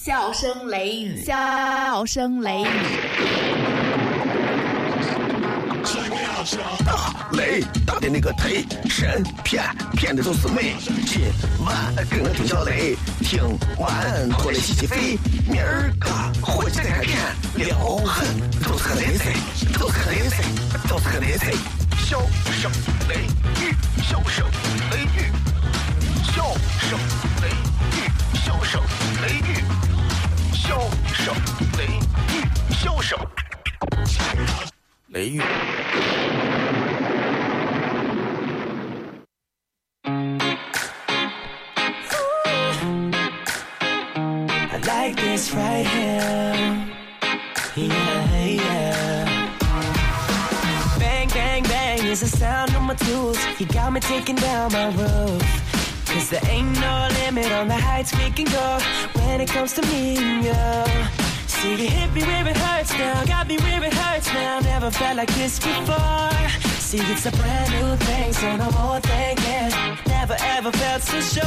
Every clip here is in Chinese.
笑声雷雨，笑声雷雨。大雷大的那个忒神骗骗的都是美。今晚跟我听小雷，听完过来洗洗肺。明儿个回去再看片，撩狠都是个雷菜，都是个雷菜，都是个雷菜。笑声雷雨，笑声雷雨，笑声雷雨，笑声雷雨，笑声雷雨，笑声雷雨。I like this right here. Yeah, yeah. Bang, bang, bang is the sound of my tools. You got me taking down my roof. Cause there ain't no limit on the heights we can go when it comes to me and you. See, you hit me where it hurts now, got me where it hurts now. Never felt like this before. See, it's a brand new thing, so no more thinking. Never ever felt so sure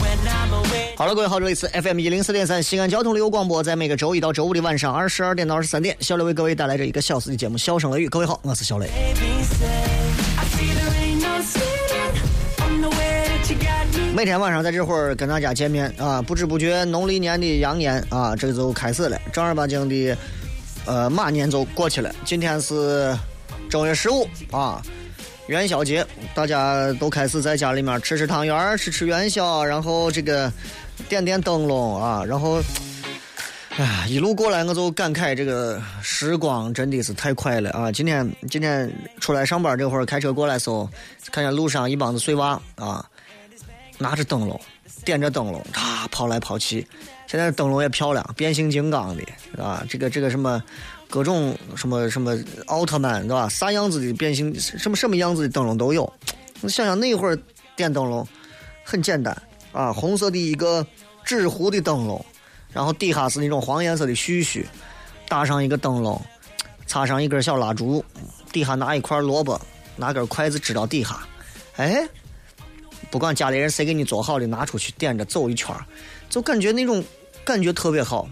when I'm away. 好了，各位好，这里是 FM 一零四点三西安交通旅游广播，在每个周一到周五的晚上二十二点到二十三点，小雷为各位带来这一个小时的节目《笑声雷雨》。各位好，我是小雷。每天晚上在这会儿跟大家见面啊，不知不觉农历年的羊年啊，这就开始了，正儿八经的呃马年就过去了。今天是正月十五啊，元宵节，大家都开始在家里面吃吃汤圆儿，吃吃元宵，然后这个点点灯笼啊，然后。哎呀，一路过来我就感慨这个时光真的是太快了啊！今天今天出来上班这会儿开车过来的时候，看见路上一帮子碎娃啊，拿着灯笼，点着灯笼，啊跑来跑去。现在灯笼也漂亮，变形金刚的啊，这个这个什么各种什么什么奥特曼对吧？啥样子的变形，什么什么样子的灯笼都有。你想想那会儿点灯笼很简单啊，红色的一个纸糊的灯笼。然后底下是那种黄颜色的絮絮，打上一个灯笼，插上一根小蜡烛，底下拿一块萝卜，拿根筷子支到底下，哎，不管家里人谁给你做好的，拿出去点着走一圈就感觉那种感觉特别好。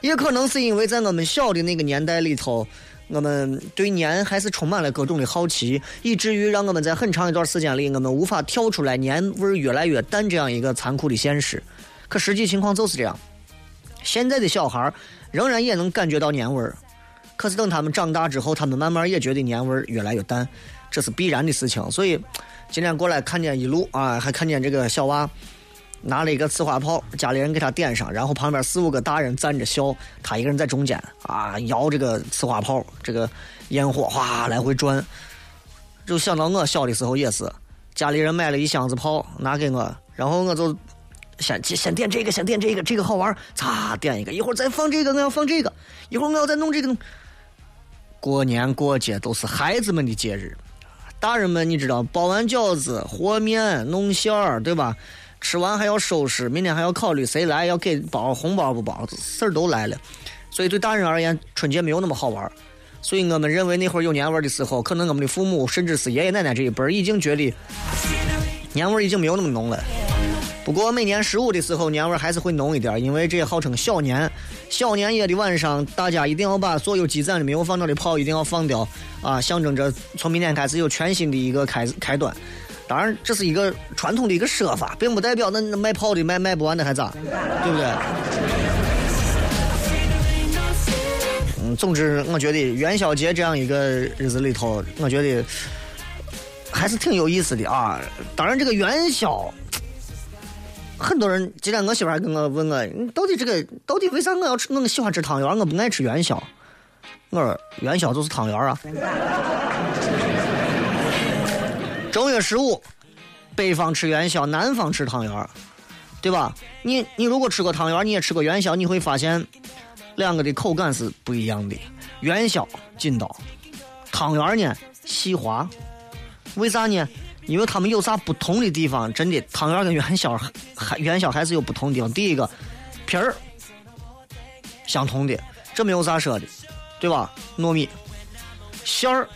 也可能是因为在我们小的那个年代里头，我们对年还是充满了各种的好奇，以至于让我们在很长一段时间里，我们无法跳出来年味儿越来越淡这样一个残酷的现实。可实际情况就是这样。现在的小孩仍然也能感觉到年味儿，可是等他们长大之后，他们慢慢也觉得年味儿越来越淡，这是必然的事情。所以 今天过来看见一路啊，还看见这个小娃拿了一个呲花炮，家里人给他点上，然后旁边四五个大人站着笑，他一个人在中间啊摇这个呲花炮，这个烟火哗来回转，就想到我小的时候也是，家里人买了一箱子炮拿给我，然后我就。先先点这个，先点这个，这个好玩，擦点一个，一会儿再放这个，我要放这个，一会儿我要再弄这个。过年过节都是孩子们的节日，大人们你知道，包完饺子和面弄馅儿，对吧？吃完还要收拾，明天还要考虑谁来，要给包红包不包，事儿都来了。所以对大人而言，春节没有那么好玩。所以我们认为那会儿有年味儿的时候，可能我们的父母甚至是爷爷奶奶这一辈儿已经觉得年味儿已经没有那么浓了。不过每年十五的时候，年味还是会浓一点，因为这也号称小年。小年夜的晚上，大家一定要把所有积攒的没有放掉的炮一定要放掉啊，象征着从明天开始有全新的一个开开端。当然，这是一个传统的一个说法，并不代表那那卖炮的卖卖不完的还咋，对不对？嗯，总之，我觉得元宵节这样一个日子里头，我觉得还是挺有意思的啊。当然，这个元宵。很多人，今天我媳妇还跟我问我，你到底这个到底为啥我要吃？我喜欢吃汤圆，我不爱吃元宵。我说元宵就是汤圆啊。正月十五，北方吃元宵，南方吃汤圆，对吧？你你如果吃过汤圆，你也吃过元宵，你会发现两个的口感是不一样的。元宵劲道，汤圆呢细滑。为啥呢？因为他们有啥不同的地方？真的，汤圆跟元宵还元宵还是有不同的地方。第一个，皮儿相同的，这没有啥说的，对吧？糯米馅儿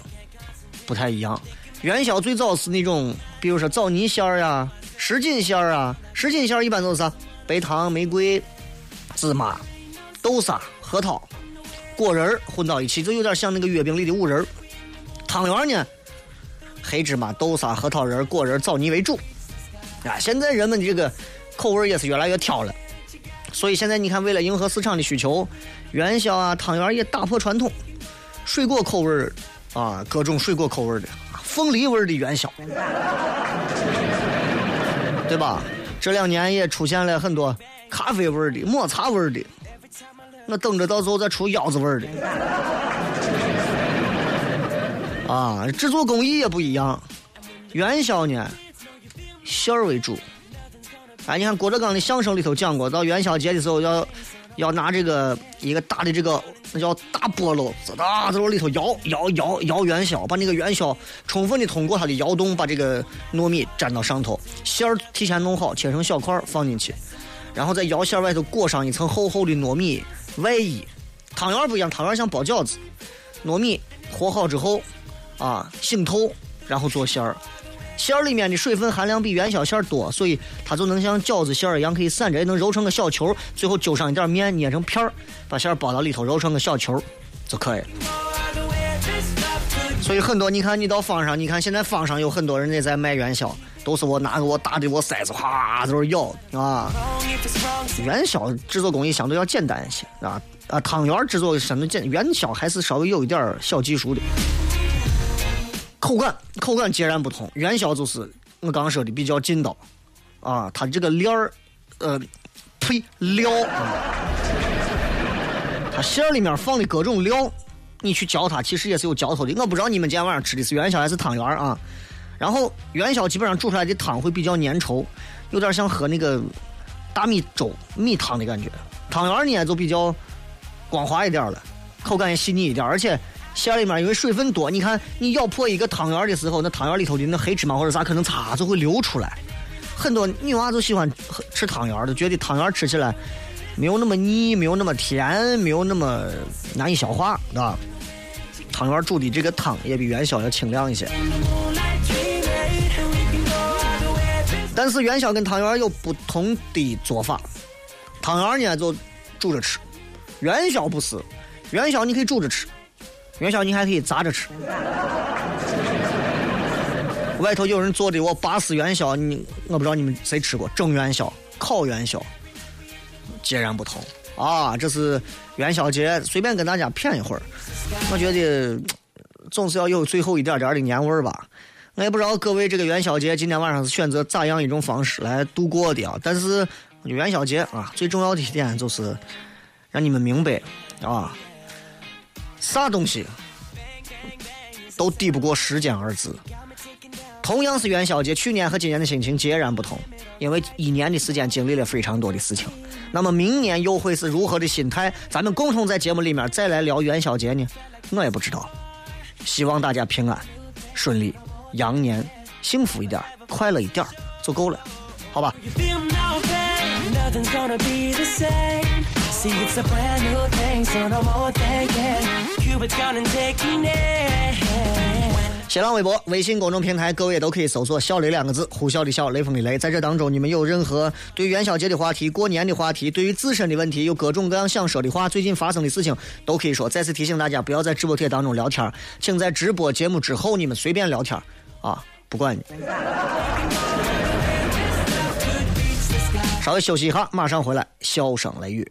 不太一样。元宵最早是那种，比如说枣泥馅儿呀、什锦馅儿啊。什锦馅儿一般都是啥？白糖、玫瑰芝麻、豆沙、核桃、果仁儿混到一起，就有点像那个月饼里的五仁儿。汤圆呢，黑芝麻、豆沙、核桃仁、果仁、枣泥为主。啊，现在人们的这个口味也是越来越挑了，所以现在你看，为了迎合市场的需求，元宵啊、汤圆也打破传统，水果口味啊，各种水果口味的，凤梨味的元宵，对吧？这两年也出现了很多咖啡味的、抹茶味的，我等着到时候再出腰子味的。啊，制作工艺也不一样，元宵呢，馅儿为主。哎，你看郭德纲的相声里头讲过，到元宵节的时候要要拿这个一个大的这个那叫大菠萝，哒在里头摇摇摇摇元宵，把那个元宵充分的通过它的摇动，把这个糯米粘到上头，馅儿提前弄好，切成小块儿放进去，然后在摇馅儿外头裹上一层厚厚的糯米外衣。汤圆不一样，汤圆像包饺子，糯米和好之后啊醒透，然后做馅儿。馅儿里面的水分含量比元宵馅儿多，所以它就能像饺子馅儿一样可以散着，也能揉成个小球，最后揪上一点面捏成片儿，把馅儿包到里头，揉成个小球就可以了。所以很多你看，你到坊上，你看现在坊上有很多人也在卖元宵，都是我拿个我大的我筛子，哗在那摇啊。元宵制作工艺相对要简单一些啊啊，汤圆制作相对简，元宵还是稍微有一点小技术的。口感口感截然不同，元宵就是我刚说的比较劲道，啊，它这个料儿，呃，呸料，它馅儿里面放的各种料，你去嚼它其实也是有嚼头的。我不知道你们今天晚上吃的是元宵还是汤圆儿啊？然后元宵基本上煮出来的汤会比较粘稠，有点像喝那个大米粥米汤的感觉。汤圆儿呢就比较光滑一点了，口感也细腻一点，而且。馅里面因为水分多，你看你咬破一个汤圆的时候，那汤圆里头的那黑芝麻或者啥可能擦就会流出来。很多女娃就喜欢吃汤圆的，觉得汤圆吃起来没有那么腻，没有那么甜，没有那么难以消化，对吧？汤圆煮的这个汤也比元宵要清亮一些。但是元宵跟汤圆有不同的做法，汤圆呢就煮着吃，元宵不是，元宵你可以煮着吃。元宵你还可以炸着吃，外头有人做的我八丝元宵，你我不知道你们谁吃过蒸元宵、烤元宵，截然不同啊！这是元宵节，随便跟大家谝一会儿。我觉得总是要有最后一点点的年味儿吧。我也不知道各位这个元宵节今天晚上是选择咋样一种方式来度过的啊？但是元宵节啊，最重要的一点就是让你们明白啊。啥东西都抵不过时间二字。同样是元宵节，去年和今年的心情截然不同，因为一年的时间经历了非常多的事情。那么明年又会是如何的心态？咱们共同在节目里面再来聊元宵节呢？我也不知道。希望大家平安、顺利，羊年幸福一点、快乐一点就够了，好吧？新浪微博、微信公众平台，各位都可以搜索“小雷”两个字，呼啸的笑，雷锋的雷。在这当中，你们有任何对元宵节的话题、过年的话题，对于自身的问题，有各种各样想说的话，最近发生的事情都可以说。再次提醒大家，不要在直播贴当中聊天，请在直播节目之后你们随便聊天啊，不管你。稍微休息一下，马上回来，笑声雷雨。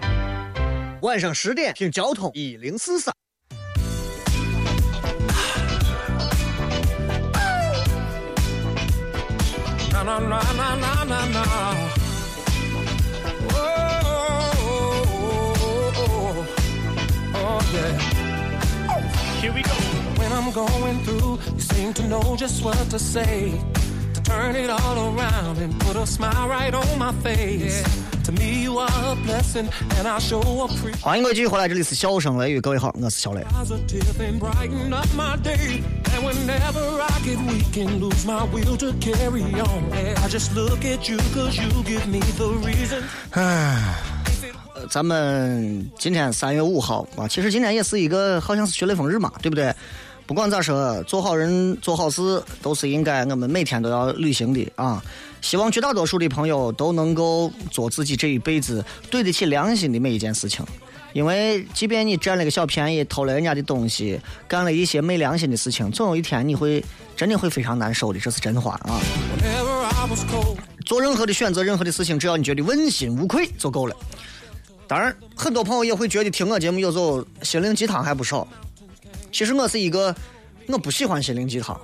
晚上十点听交通一零四三。Here we go. When I'm going through, you seem to know just what to say. Turn it all around and put a smile right on my face. To me, you are a blessing, and I show appreciate 欢迎各位继续回来，这里是笑声雷雨，各位好，我是小雷。positive and brighten up my day. And whenever I get weak and lose my will to carry on, I just look at you cause you give me the reason. 呃咱们今天三月五号啊，其实今天也是一个好像是学雷锋日嘛，对不对？不管咋说，做好人做好事都是应该我们每天都要履行的啊。希望绝大多数的朋友都能够做自己这一辈子对得起良心的每一件事情。因为即便你占了个小便宜，偷了人家的东西，干了一些没良心的事情，总有一天你会真的会非常难受的，这是真话啊。做任何的选择，任何的事情，只要你觉得问心无愧就够了。当然，很多朋友也会觉得听我节目有时候心灵鸡汤还不少。其实我是一个我不喜欢心灵鸡汤，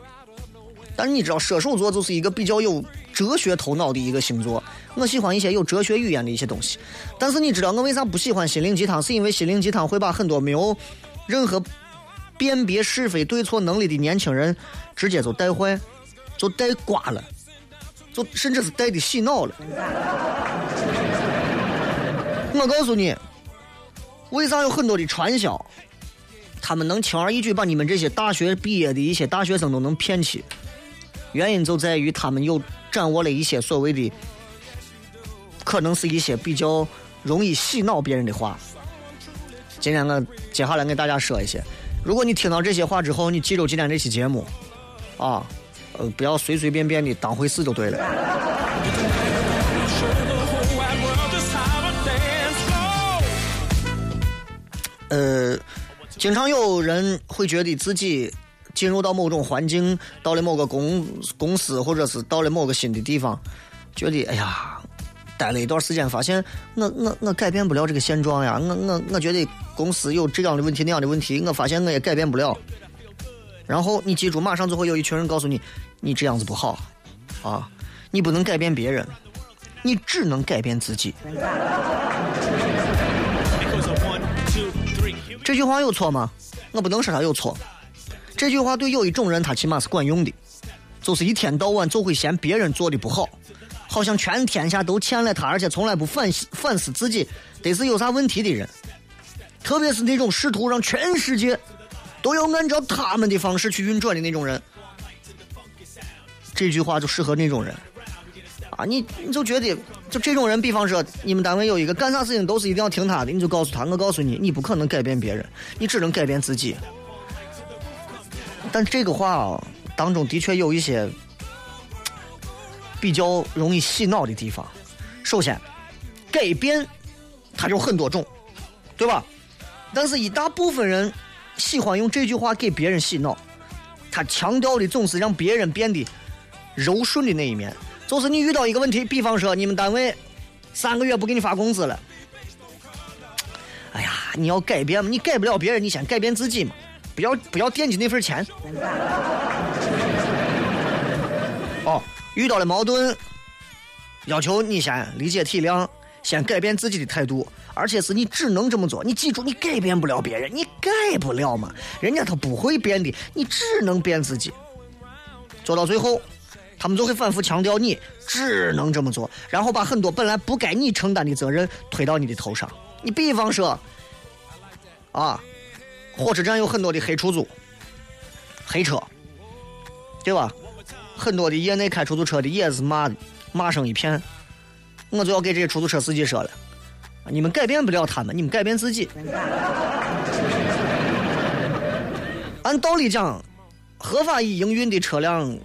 但是你知道，射手座就是一个比较有哲学头脑的一个星座。我喜欢一些有哲学语言的一些东西。但是你知道我为啥不喜欢心灵鸡汤？是因为心灵鸡汤会把很多没有任何辨别是非对错能力的年轻人直接就带坏，就带瓜了。就甚至是带的洗脑了。我告诉你，为啥有很多的传销，他们能轻而易举把你们这些大学毕业的一些大学生都能骗去？原因就在于他们有掌握了一些所谓的，可能是一些比较容易洗脑别人的话。今天我接下来给大家说一些，如果你听到这些话之后，你记住今天这期节目，啊，呃，不要随随便便的当回事就对了。呃，经常有人会觉得自己进入到某种环境，到了某个公公司，或者是到了某个新的地方，觉得哎呀，待了一段时间，发现我我我改变不了这个现状呀，我我我觉得公司有这样的问题那样的问题，我发现我也改变不了。然后你记住，马上就会有一群人告诉你，你这样子不好，啊，你不能改变别人，你只能改变自己。这句话有错吗？我不能说他有错。这句话对有一种人他起码是管用的，就是一天到晚就会嫌别人做的不好，好像全天下都欠了他，而且从来不反思反思自己得是有啥问题的人。特别是那种试图让全世界都要按照他们的方式去运转的那种人，这句话就适合那种人。啊，你你就觉得就这种人，比方说你们单位有一个干啥事情都是一定要听他的，你就告诉他，我告诉你，你不可能改变别人，你只能改变自己。但这个话啊，当中的确有一些比较容易洗脑的地方。首先，改变它有很多种，对吧？但是一大部分人喜欢用这句话给别人洗脑，他强调的总是让别人变得柔顺的那一面。就是你遇到一个问题，比方说你们单位三个月不给你发工资了，哎呀，你要改变嘛，你改不了别人，你先改变自己嘛，不要不要惦记那份钱。哦，遇到了矛盾，要求你先理解体谅，先改变自己的态度，而且是你只能这么做。你记住，你改变不了别人，你改不了嘛，人家他不会变的，你只能变自己。做到最后。他们就会反复强调你只能这么做，然后把很多本来不该你承担的责任推到你的头上。你比方说，啊，火车站有很多的黑出租、黑车，对吧？很多的业内开出租车的也是骂骂声一片。我就要给这些出租车司机说了，你们改变不了他们，你们改变自己。按道理讲，合法营运的车辆。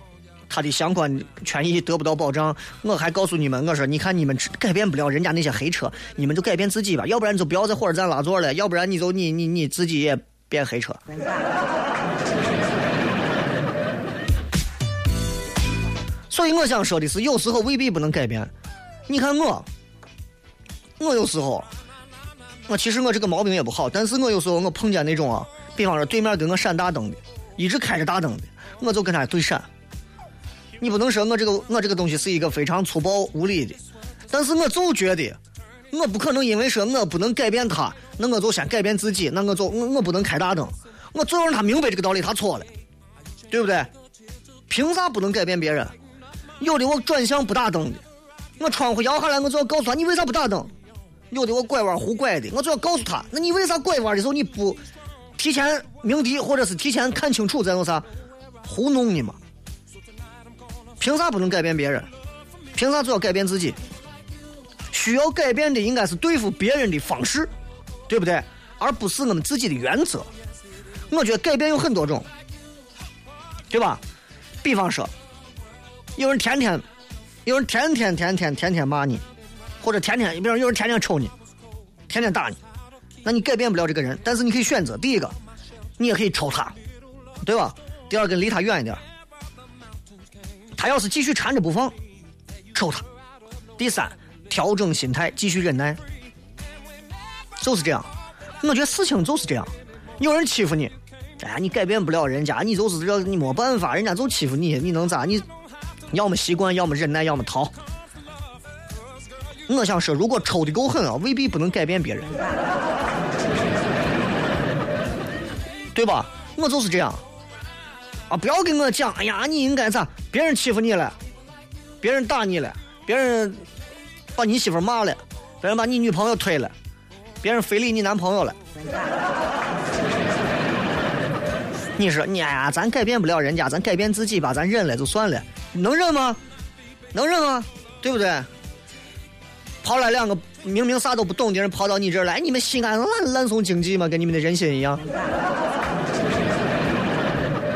他的相关权益得不到保障，我还告诉你们，我说你看你们改变不了人家那些黑车，你们就改变自己吧，要不然就不要在火车站拉座了，要不然你就你你你自己也变黑车。所以我想说的是，有时候未必不能改变。你看我，我有时候，我其实我这个毛病也不好，但是我有时候我碰见那种啊，比方说对面跟我闪大灯的，一直开着大灯的，我就跟他对闪。你不能说我这个我这个东西是一个非常粗暴无理的，但是我就觉得，我不可能因为说我不能改变他，那我就先改变自己，那我就我我不能开大灯，我就让他明白这个道理，他错了，对不对？凭啥不能改变别人？有的我转向不打灯的，我窗户摇下来，我就要告诉他，你为啥不打灯？有的我拐弯胡拐的，我就要告诉他，那你为啥拐弯的时候你不提前鸣笛，或者是提前看清楚再弄啥糊弄你嘛？凭啥不能改变别人？凭啥就要改变自己？需要改变的应该是对付别人的方式，对不对？而不是我们自己的原则。我觉得改变有很多种，对吧？比方说，有人天天，有人天天天天天天骂你，或者天天，比如有人天天抽你，天天打你，那你改变不了这个人，但是你可以选择。第一个，你也可以抽他，对吧？第二个，离他远一点。他要是继续缠着不放，抽他。第三，调整心态，继续忍耐，就是这样。我觉得事情就是这样，有人欺负你。哎，你改变不了人家，你就是这，你没办法，人家就欺负你，你能咋？你要么习惯，要么忍耐，要么逃。我想说，如果抽的够狠啊，未必不能改变别人，对吧？我就是这样啊！不要跟我讲，哎呀，你应该咋？别人欺负你了，别人打你了，别人把你媳妇骂了，别人把你女朋友推了，别人非礼你男朋友了。你说你哎呀，咱改变不了人家，咱改变自己吧，咱忍了就算了，能忍吗？能忍吗？对不对？跑来两个明明啥都不懂的人跑到你这儿来，你们西安烂烂送经济吗？跟你们的人心一样？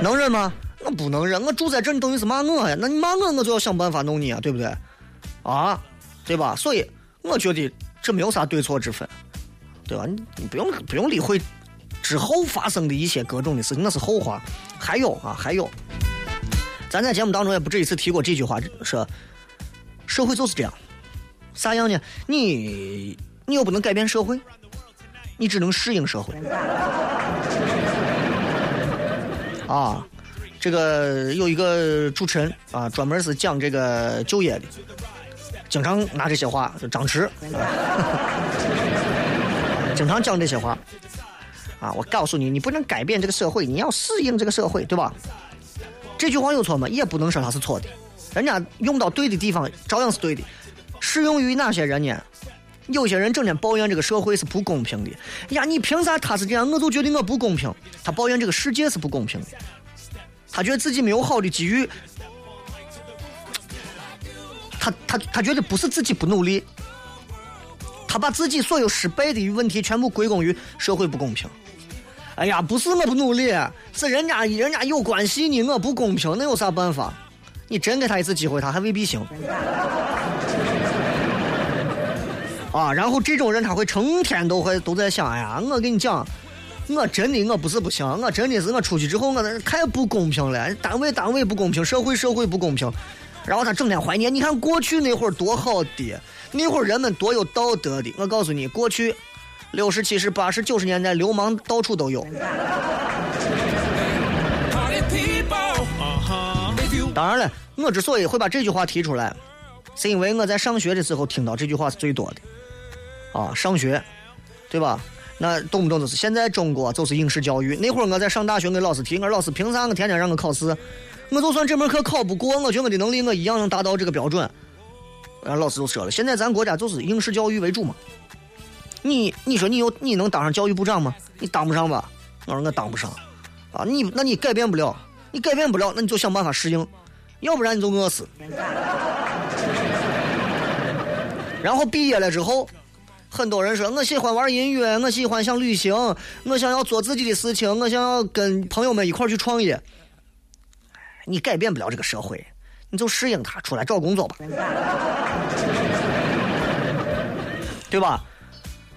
能忍吗？我不能忍，我住在这，你等于是骂我呀？那你骂我，我就要想办法弄你啊，对不对？啊，对吧？所以我觉得这没有啥对错之分，对吧？你你不用不用理会。之后发生的一些各种的事情，那是后话。还有啊，还有，咱在节目当中也不止一次提过这句话，说社会就是这样，啥样呢？你你又不能改变社会，你只能适应社会。啊，这个有一个主持人啊，专门是讲这个就业的，经常拿这些话，就张弛，经常讲这些话。啊！我告诉你，你不能改变这个社会，你要适应这个社会，对吧？这句话有错吗？也不能说它是错的，人家用到对的地方，照样是对的。适用于哪些人呢？有些人整天抱怨这个社会是不公平的。呀，你凭啥他是这样，我就觉得我不公平？他抱怨这个世界是不公平的，他觉得自己没有好的机遇，他他他觉得不是自己不努力，他把自己所有失败的问题全部归功于社会不公平。哎呀，不是我不努力，是人家人家有关系呢，我不公平，那有啥办法？你真给他一次机会，他还未必行。啊，然后这种人他会成天都会都在想，哎呀，我跟你讲，我真的我不是不行，我真的是我出去之后我那太不公平了，单位单位不公平，社会社会不公平，然后他整天怀念，你看过去那会儿多好的，那会儿人们多有道德的，我告诉你，过去。六十、七十、八十、九十年代，流氓到处都有。当然了，我之所以会把这句话提出来，是因为我在上学的时候听到这句话是最多的。啊，上学，对吧？那动不动就是现在中国就是应试教育。那会儿我在上大学，跟老师提，我说老师凭啥我天天让我考试？我就算这门课考不过，我觉得我的能力我一样能达到这个标准。然后老师就说了，现在咱国家就是应试教育为主嘛。你你说你有你能当上教育部长吗？你当不上吧？我说我当不上，啊，你那你改变不了，你改变不了，那你就想办法适应，要不然你就饿死。然后毕业了之后，很多人说我喜欢玩音乐，我喜欢想旅行，我想要做自己的事情，我想要跟朋友们一块去创业。你改变不了这个社会，你就适应它，出来找工作吧，对吧？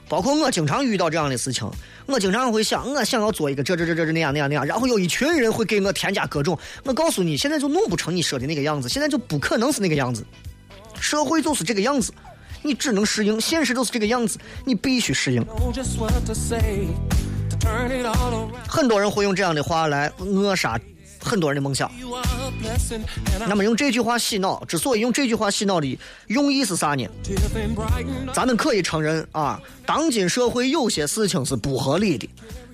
包括我经常遇到这样的事情，我经常会想，我想要做一个这这这这这那样那样那样，然后有一群人会给我添加各种。我告诉你，现在就弄不成你说的那个样子，现在就不可能是那个样子。社会就是这个样子，你只能适应；现实就是这个样子，你必须适应。很多人会用这样的话来扼杀。很多人的梦想。那么用这句话洗脑，之所以用这句话洗脑的用意是啥呢？咱们可以承认啊，当今社会有些事情是不合理的，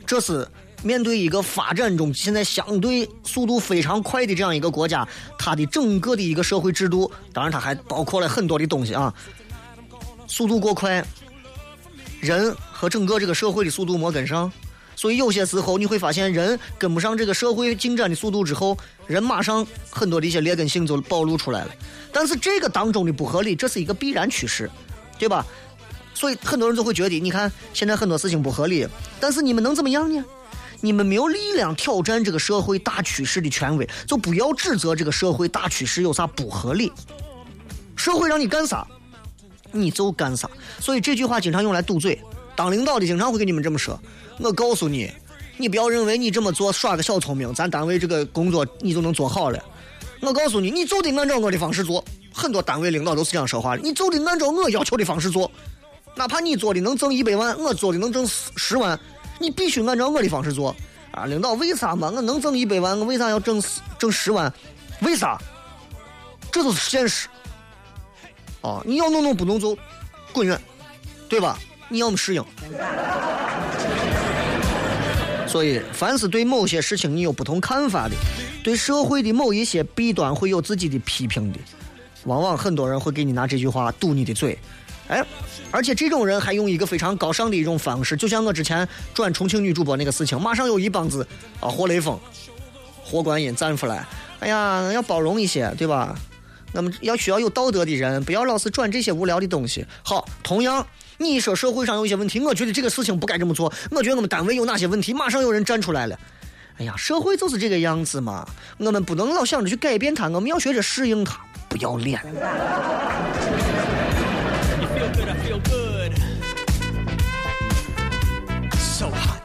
这是面对一个发展中现在相对速度非常快的这样一个国家，它的整个的一个社会制度，当然它还包括了很多的东西啊，速度过快，人和整个这个社会的速度没跟上，所以有些时候你会发现人跟不上这个社会进展的速度之后，人马上很多的一些劣根性就暴露出来了。但是这个当中的不合理，这是一个必然趋势，对吧？所以很多人就会觉得，你看现在很多事情不合理，但是你们能怎么样呢？你们没有力量挑战这个社会大趋势的权威，就不要指责这个社会大趋势有啥不合理。社会让你干啥，你就干啥。所以这句话经常用来堵嘴。当领导的经常会跟你们这么说。我告诉你，你不要认为你这么做耍个小聪明，咱单位这个工作你就能做好了。我告诉你，你就得按照我的方式做。很多单位领导都是这样说话的，你就得按照我要求的方式做。哪怕你做的能挣一百万，我做的能挣十十万，你必须按照我的方式做啊！领导为啥嘛？我能挣一百万，我为啥要挣挣十万？为啥？这都是现实啊！你要弄弄不弄就滚远，对吧？你要么适应。所以，凡是对某些事情你有不同看法的，对社会的某一些弊端会有自己的批评的，往往很多人会给你拿这句话堵你的嘴。哎，而且这种人还用一个非常高尚的一种方式，就像我之前转重庆女主播那个事情，马上有一帮子啊活雷锋、活观音站出来，哎呀，要包容一些，对吧？那么要需要有道德的人，不要老是转这些无聊的东西。好，同样，你说社会上有一些问题，我觉得这个事情不该这么做，我觉得我们单位有哪些问题，马上有人站出来了。哎呀，社会就是这个样子嘛，我们不能老想着去改变它，我们要学着适应它，不要脸。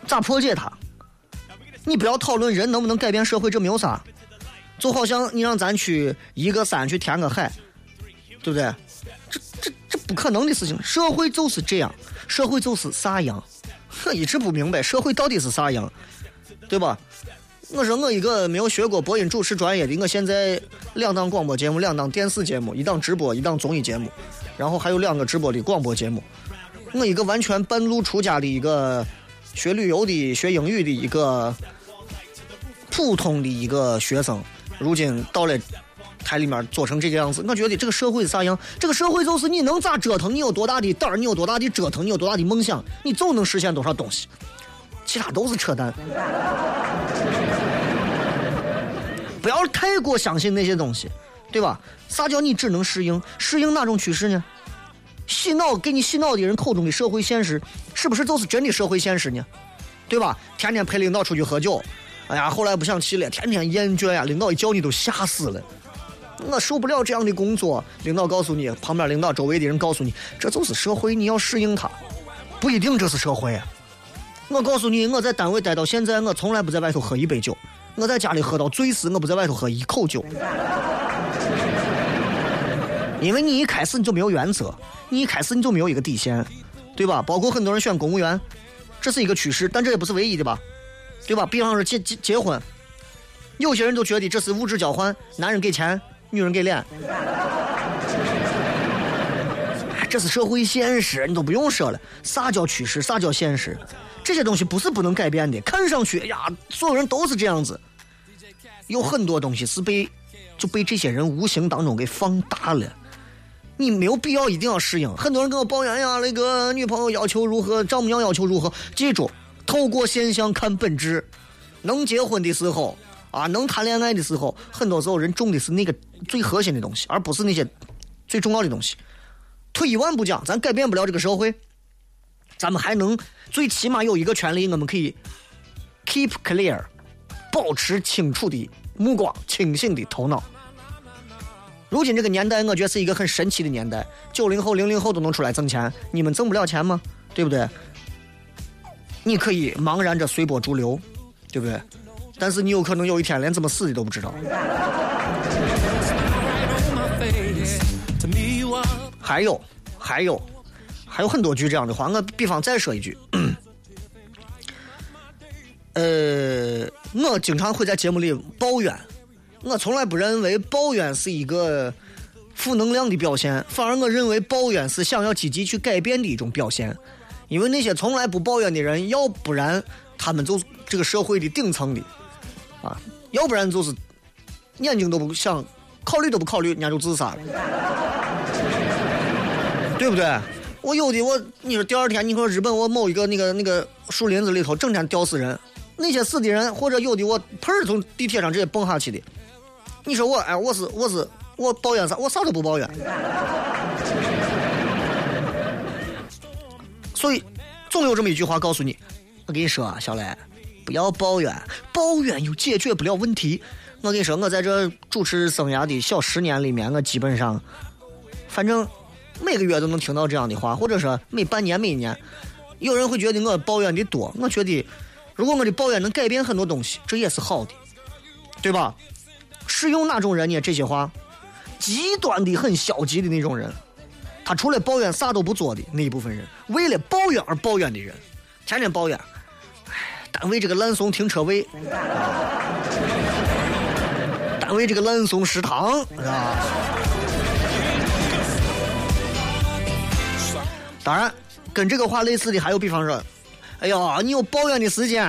咋破解它？你不要讨论人能不能改变社会，这没有啥。就好像你让咱去一个山去填个海，对不对？这这这不可能的事情。社会就是这样，社会就是啥样。我一直不明白社会到底是啥样，对吧？我说我一个没有学过播音主持专业的，我现在两档广播节目，两档电视节目，一档直播，一档综艺节目，然后还有两个直播的广播节目。我一个完全半路出家的一个学旅游的、学英语的一个普通的一个学生，如今到了台里面做成这个样子，我觉得这个社会是啥样？这个社会就是你能咋折腾，你有多大的胆儿，你有多大的折腾，你有多大的梦想，你就能实现多少东西，其他都是扯淡。不要太过相信那些东西，对吧？啥叫你只能适应？适应哪种趋势呢？洗脑给你洗脑的人口中的社会现实，是不是就是真的社会现实呢？对吧？天天陪领导出去喝酒，哎呀，后来不想去了，天天厌倦呀，领导一叫你都吓死了。我受不了这样的工作。领导告诉你，旁边领导周围的人告诉你，这就是社会，你要适应它。不一定这是社会。我告诉你，我在单位待到现在，我从来不在外头喝一杯酒。我在家里喝到醉死，我不在外头喝一口酒，因为你一开始你就没有原则，你一开始你就没有一个底线，对吧？包括很多人选公务员，这是一个趋势，但这也不是唯一的吧，对吧？比方说结结结婚，有些人都觉得这是物质交换，男人给钱，女人给脸，这是社会现实，你都不用说了。啥叫趋势？啥叫现实？这些东西不是不能改变的。看上去，哎呀，所有人都是这样子。有很多东西是被就被这些人无形当中给放大了。你没有必要一定要适应。很多人跟我抱怨呀，那个女朋友要求如何，丈母娘要求如何。记住，透过现象看本质。能结婚的时候啊，能谈恋爱的时候，很多时候人种的是那个最核心的东西，而不是那些最重要的东西。退一万步讲，咱改变不了这个社会，咱们还能最起码有一个权利，我们可以 keep clear，保持清楚的目光、清醒的头脑。如今这个年代，我觉得是一个很神奇的年代，九零后、零零后都能出来挣钱，你们挣不了钱吗？对不对？你可以茫然着随波逐流，对不对？但是你有可能有一天连怎么死的都不知道。还有，还有，还有很多句这样的话。我比方再说一句，呃，我经常会在节目里抱怨，我从来不认为抱怨是一个负能量的表现，反而我认为抱怨是想要积极去改变的一种表现。因为那些从来不抱怨的人，要不然他们就这个社会的顶层的，啊，要不然就是眼睛都不想考虑都不考虑，人家就自杀了，对不对？我有的我，你说第二天你说日本我某一个那个那个树林子里头整天吊死人，那些死的人或者有的我砰儿从地铁上直接蹦下去的，你说我哎我是我是我抱怨啥？我啥都不抱怨。所以总有这么一句话告诉你，我跟你说啊，小雷，不要抱怨，抱怨又解决不了问题。我跟你说，我在这主持生涯的小十年里面，我基本上，反正每个月都能听到这样的话，或者说每半年、每一年，有人会觉得我抱怨的多。我觉得，如果我的抱怨能改变很多东西，这也是好的，对吧？适用哪种人呢？这些话，极端的很消极的那种人，他除了抱怨啥都不做的那一部分人，为了抱怨而抱怨的人，天天抱怨，哎，单位这个烂怂停车位。单位这个烂怂食堂，是吧？当然，跟这个话类似的还有，比方说，哎呀，你有抱怨的时间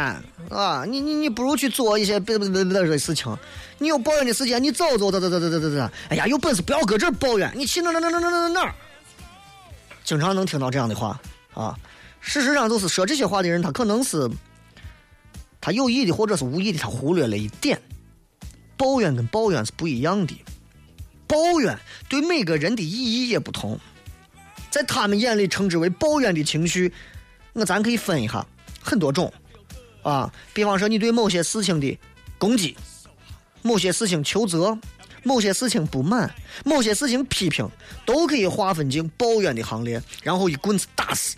啊，你你你不如去做一些别别别别的事情。你有抱怨的时间，你走走走走走走走走。哎呀，有本事不要搁这儿抱怨，你去哪哪哪哪哪哪哪儿？经常能听到这样的话啊。事实上，就是说这些话的人，他可能是他有意的，或者是无意的，他忽略了一点。抱怨跟抱怨是不一样的，抱怨对每个人的意义也不同，在他们眼里称之为抱怨的情绪，那咱可以分一下很多种啊。比方说你对某些事情的攻击，某些事情求责，某些事情不满，某些事情批评，都可以划分进抱怨的行列，然后一棍子打死。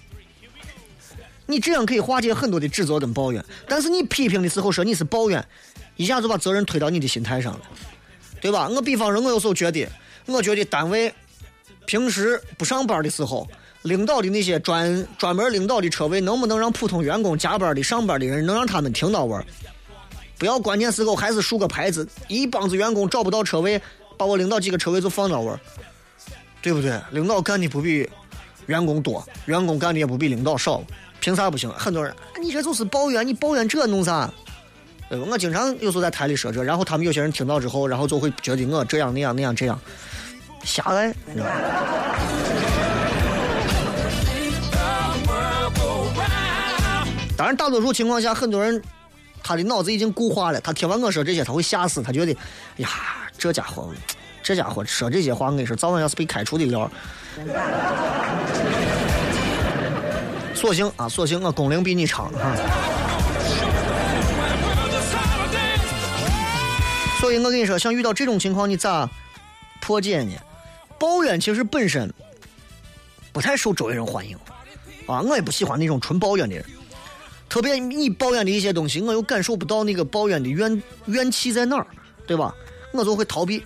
你这样可以化解很多的指责跟抱怨，但是你批评的时候说你是抱怨。一下就把责任推到你的心态上了，对吧？我比方说，我有时候觉得，我觉得单位平时不上班的时候，领导的那些专专门领导的车位，能不能让普通员工加班的上班的人能让他们停到位不要关键时候还是竖个牌子，一帮子员工找不到车位，把我领导几个车位就放到位对不对？领导干的不比员工多，员工干的也不比领导少，凭啥不行？很多人，你这就是抱怨，你抱怨这弄啥？我经常有时候在台里说这，然后他们有些人听到之后，然后就会觉得我这样那样那样这样狭隘。当然，大多数情况下，很多人他的脑子已经固化了，他听完我说这些，他会吓死，他觉得呀，这家伙，这家伙说这些话，我跟你说，早晚要是被开除的料。索性啊，索性我工龄比你长哈。所以我跟你说，像遇到这种情况，你咋破解呢？抱怨其实本身不太受周围人欢迎啊，我也不喜欢那种纯抱怨的人。特别你抱怨的一些东西，我又感受不到那个抱怨的怨怨气在哪儿，对吧？我就会逃避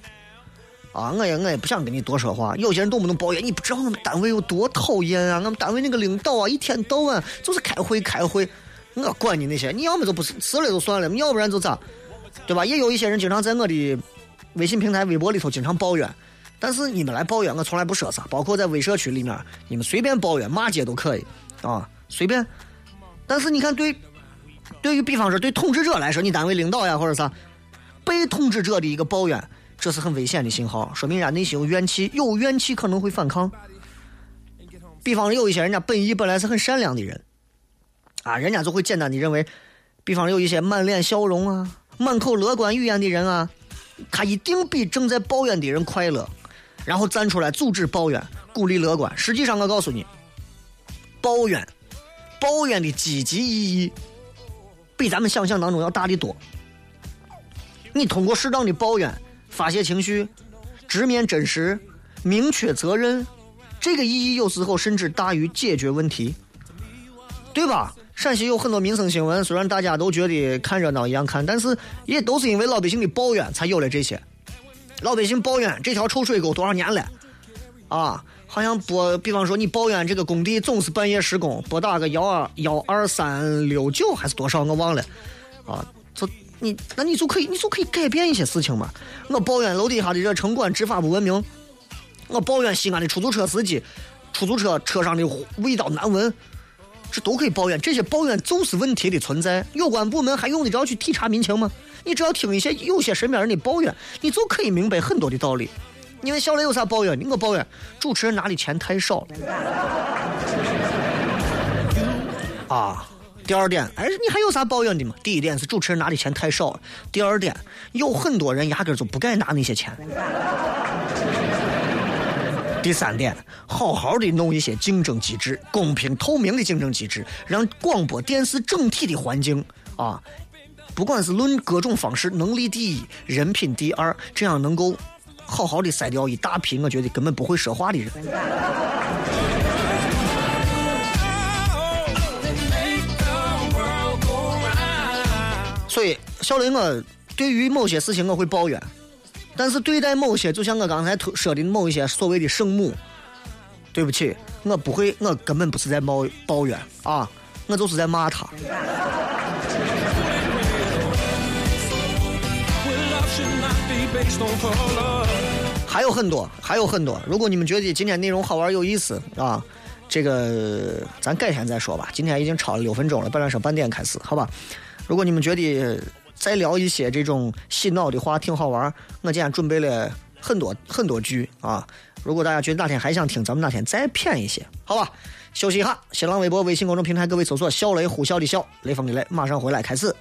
啊，我也我也不想跟你多说话。有些人动不动抱怨，你不知道我们单位有多讨厌啊！我们单位那个领导啊，一天到晚就是开会开会，我管你那些，你要么就不是辞了就算了，要不然就咋？对吧？也有一些人经常在我的微信平台、微博里头经常抱怨，但是你们来抱怨，我从来不说啥。包括在微社区里面，你们随便抱怨、骂街都可以啊，随便。但是你看，对，对于比方说对统治者来说，你单位领导呀或者啥，被统治者的一个抱怨，这是很危险的信号，说明人家内心有怨气，有怨气可能会反抗。比方有一些人家本意本来是很善良的人，啊，人家就会简单的认为，比方有一些满脸笑容啊。满口乐观语言的人啊，他一定比正在抱怨的人快乐，然后站出来阻止抱怨，鼓励乐观。实际上，我告诉你，抱怨，抱怨的积极意义比咱们想象当中要大得多。你通过适当的抱怨发泄情绪，直面真实，明确责任，这个意义有时候甚至大于解决问题，对吧？陕西有很多民生新闻，虽然大家都觉得看热闹一样看，但是也都是因为老百姓的抱怨才有了这些。老百姓抱怨这条臭水沟多少年了，啊，好像拨，比方说你抱怨这个工地总是半夜施工，拨打个幺二幺二三六九还是多少我忘了，啊，就你那你就可以你就可以改变一些事情嘛。我抱怨楼底下的这城管执法不文明，我抱怨西安的出租车司机，出租车车上的味道难闻。这都可以抱怨，这些抱怨就是问题的存在。有关部门还用得着去体察民情吗？你只要听一些有些身边人的抱怨，你就可以明白很多的道理。你问小雷有啥抱怨？你我抱怨主持人拿的钱太少了。啊，第二点，哎，你还有啥抱怨的吗？第一点是主持人拿的钱太少了，第二点有很多人压根就不该拿那些钱。第三点，好好的弄一些竞争机制，公平透明的竞争机制，让广播电视整体的环境啊，不管是论各种方式，能力第一，人品第二，这样能够好好的筛掉一大批我觉得根本不会说话的人。所以，小雷，我对于某些事情我会抱怨，但是对待某些，就像我刚才说的某一些所谓的圣母，对不起，我不会，我根本不是在抱抱怨啊，我就是在骂他。还有很多，还有很多。如果你们觉得今天内容好玩有意思啊，这个咱改天再说吧。今天已经超了六分钟了，本来说半点开始，好吧？如果你们觉得再聊一些这种洗脑的话挺好玩，我今天准备了很多很多句啊。如果大家觉得哪天还想听，咱们哪天再骗一些，好吧？休息一下，新浪微博、微信公众平台，各位搜索“小雷呼啸的笑，雷锋的雷”，马上回来开始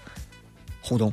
互动。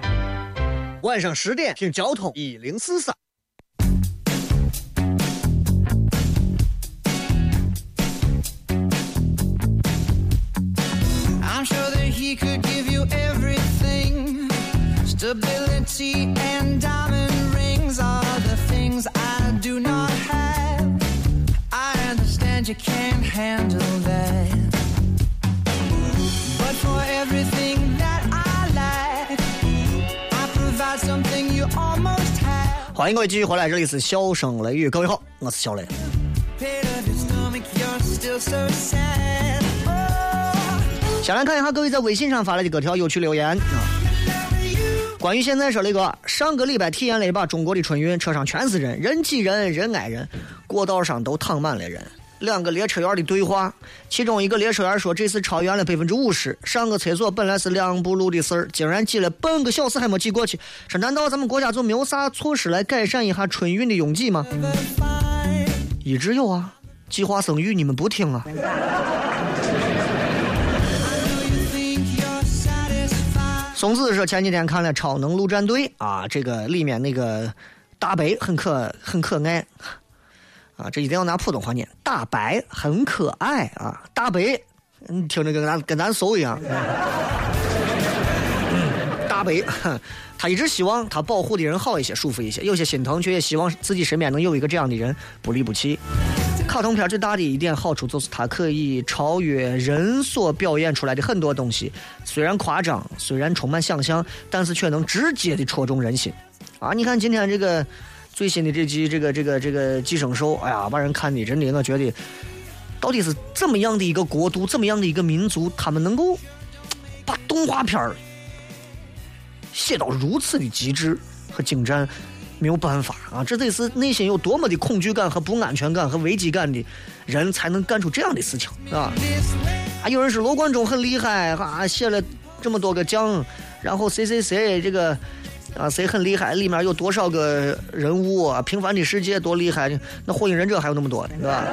晚上十点听交通一零四三。 I'm sure that he could give you everything. Stability and diamond rings are the things I do not have. I understand you can't handle that. But for everything 欢迎各位继续回来，这里是笑声雷雨，各位好，我是小雷。先来看一下各位在微信上发来的各条有趣留言啊。关于现在说雷哥，上个礼拜体验了一把中国的春运，车上全是人，人挤人，人挨人，过道上都躺满了人。两个列车员的对话，其中一个列车员说这次超员了百分之五十，上个厕所本来是两步路的事儿，竟然挤了半个小时还没挤过去。说难道咱们国家就没有啥措施来改善一下春运的拥挤吗？一直有啊，计划生育你们不听啊。松子说前几天看了《超能陆战队》啊，这个里面那个大白很可很可爱啊，这一定要拿普通话念，大白很可爱啊，大白，你，听着跟咱跟咱搜一样。大白，他一直希望他保护的人好一些、舒服一些，有些心疼，却也希望自己身边能有一个这样的人，不离不弃。卡通片最大的一点好处就是它可以超越人所表演出来的很多东西，虽然夸张，虽然充满想象，但是却能直接的戳中人心。啊，你看今天这个最新的这集这个这个这个寄生兽，哎呀，把人看的真的，我觉得到底是怎么样的一个国度，怎么样的一个民族，他们能够把动画片儿写到如此的极致和精湛，没有办法啊！这得是内心有多么的恐惧感和不安全感和危机感的人才能干出这样的事情啊！啊，有人说罗贯中很厉害啊，写了这么多个将，然后谁谁谁这个啊谁很厉害，里面有多少个人物啊？平凡的世界多厉害，那火影忍者还有那么多呢，对吧？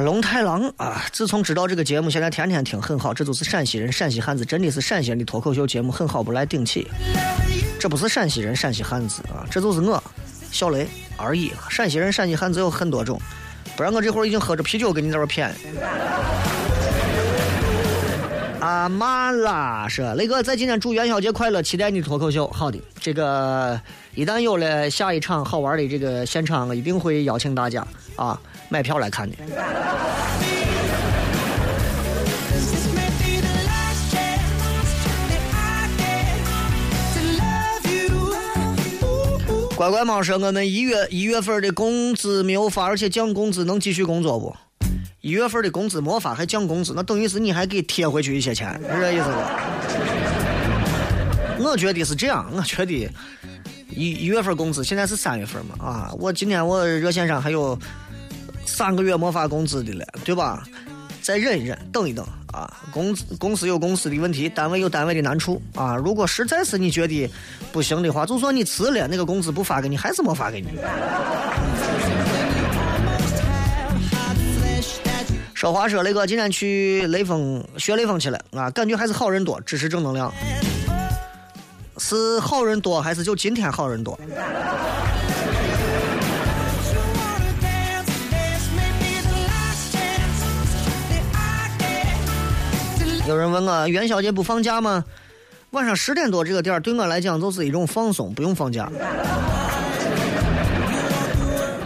龙太郎啊，自从知道这个节目，现在天天听，很好。这就是陕西人，陕西汉子，真的是陕西人的脱口秀节目，很好，不来顶起。这不是陕西人，陕西汉子啊，这就是我，小雷而已。陕西人，陕西汉子有很多种，不然我这会儿已经喝着啤酒跟你在这儿谝。阿玛拉说：“雷哥在今天祝元宵节快乐，期待你的脱口秀。好的，这个一旦有了下一场好玩的这个现场，一定会邀请大家啊。买票来看的。乖乖猫说：“我们一月一月份的工资没有发，而且降工资，能继续工作不？一月份的工资没发还降工资，那等于是你还给贴回去一些钱，是这意思不？我觉得是这样，我觉得一一月份工资现在是三月份嘛啊，我今天我热线上还有三个月没发工资的了，对吧？再忍一忍，等一等啊。公公司有公司的问题，单位有单位的难处啊。如果实在是你觉得不行的话，就算你辞了，那个工资不发给你，还是没发给你。说话说雷哥今天去雷锋学雷锋去了啊，感觉还是好人多，支持正能量。是好人多还是就今天好人多？有人问我元宵节不放假吗？晚上十点多这个点儿对我来讲就是一种放松，不用放假。